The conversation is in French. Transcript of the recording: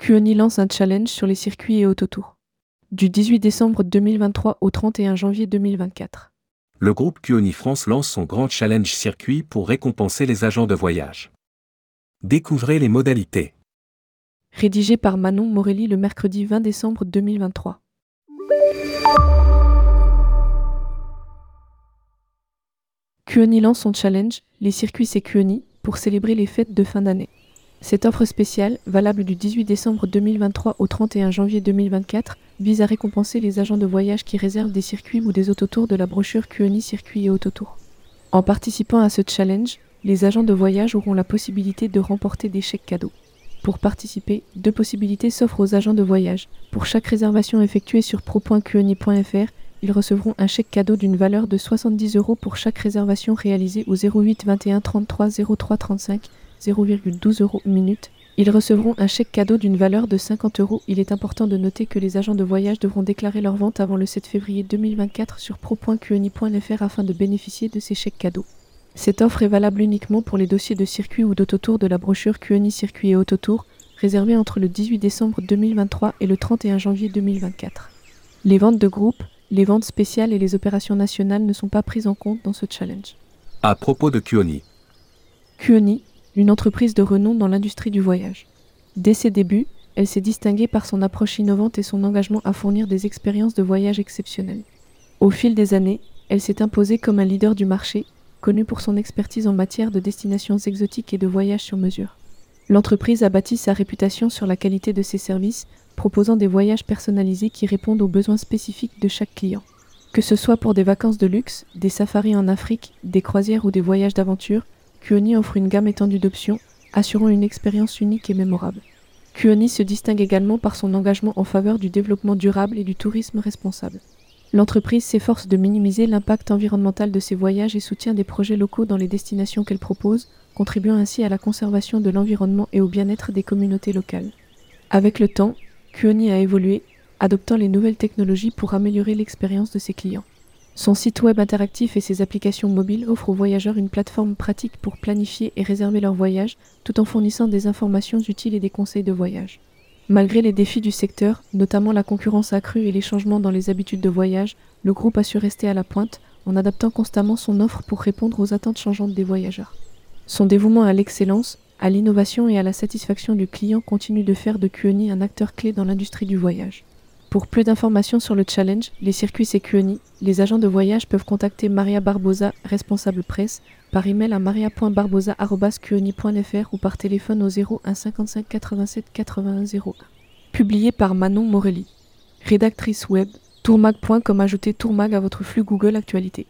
QAnon lance un challenge sur les circuits et autotours. Du 18 décembre 2023 au 31 janvier 2024. Le groupe QONI France lance son grand challenge circuit pour récompenser les agents de voyage. Découvrez les modalités. Rédigé par Manon Morelli le mercredi 20 décembre 2023. QAnon lance son challenge Les circuits c'est QAnon pour célébrer les fêtes de fin d'année. Cette offre spéciale, valable du 18 décembre 2023 au 31 janvier 2024, vise à récompenser les agents de voyage qui réservent des circuits ou des autotours de la brochure QAnon Circuits et Autotours. En participant à ce challenge, les agents de voyage auront la possibilité de remporter des chèques cadeaux. Pour participer, deux possibilités s'offrent aux agents de voyage. Pour chaque réservation effectuée sur pro.qni.fr, ils recevront un chèque cadeau d'une valeur de 70 euros pour chaque réservation réalisée au 08 21 33 03 35 0,12 euros minute. Ils recevront un chèque cadeau d'une valeur de 50 euros. Il est important de noter que les agents de voyage devront déclarer leur vente avant le 7 février 2024 sur pro.qni.fr afin de bénéficier de ces chèques cadeaux. Cette offre est valable uniquement pour les dossiers de circuit ou d'autotour de la brochure QNI Circuit et Autotour, réservés entre le 18 décembre 2023 et le 31 janvier 2024. Les ventes de groupe, les ventes spéciales et les opérations nationales ne sont pas prises en compte dans ce challenge. À propos de QONI. QONI, une entreprise de renom dans l'industrie du voyage. Dès ses débuts, elle s'est distinguée par son approche innovante et son engagement à fournir des expériences de voyage exceptionnelles. Au fil des années, elle s'est imposée comme un leader du marché, connu pour son expertise en matière de destinations exotiques et de voyages sur mesure. L'entreprise a bâti sa réputation sur la qualité de ses services, proposant des voyages personnalisés qui répondent aux besoins spécifiques de chaque client. Que ce soit pour des vacances de luxe, des safaris en Afrique, des croisières ou des voyages d'aventure, QONI offre une gamme étendue d'options, assurant une expérience unique et mémorable. QONI se distingue également par son engagement en faveur du développement durable et du tourisme responsable. L'entreprise s'efforce de minimiser l'impact environnemental de ses voyages et soutient des projets locaux dans les destinations qu'elle propose, contribuant ainsi à la conservation de l'environnement et au bien-être des communautés locales. Avec le temps, QONI a évolué, adoptant les nouvelles technologies pour améliorer l'expérience de ses clients. Son site web interactif et ses applications mobiles offrent aux voyageurs une plateforme pratique pour planifier et réserver leur voyage, tout en fournissant des informations utiles et des conseils de voyage. Malgré les défis du secteur, notamment la concurrence accrue et les changements dans les habitudes de voyage, le groupe a su rester à la pointe en adaptant constamment son offre pour répondre aux attentes changeantes des voyageurs. Son dévouement à l'excellence, à l'innovation et à la satisfaction du client continue de faire de QNI un acteur clé dans l'industrie du voyage. Pour plus d'informations sur le challenge, les circuits QNI, les agents de voyage peuvent contacter Maria Barbosa, responsable presse, par email à maria.barbosa.qni.fr ou par téléphone au 01 55 87 81 01. Publié par Manon Morelli. Rédactrice web, tourmag.com. Ajoutez Tourmag à votre flux Google Actualité.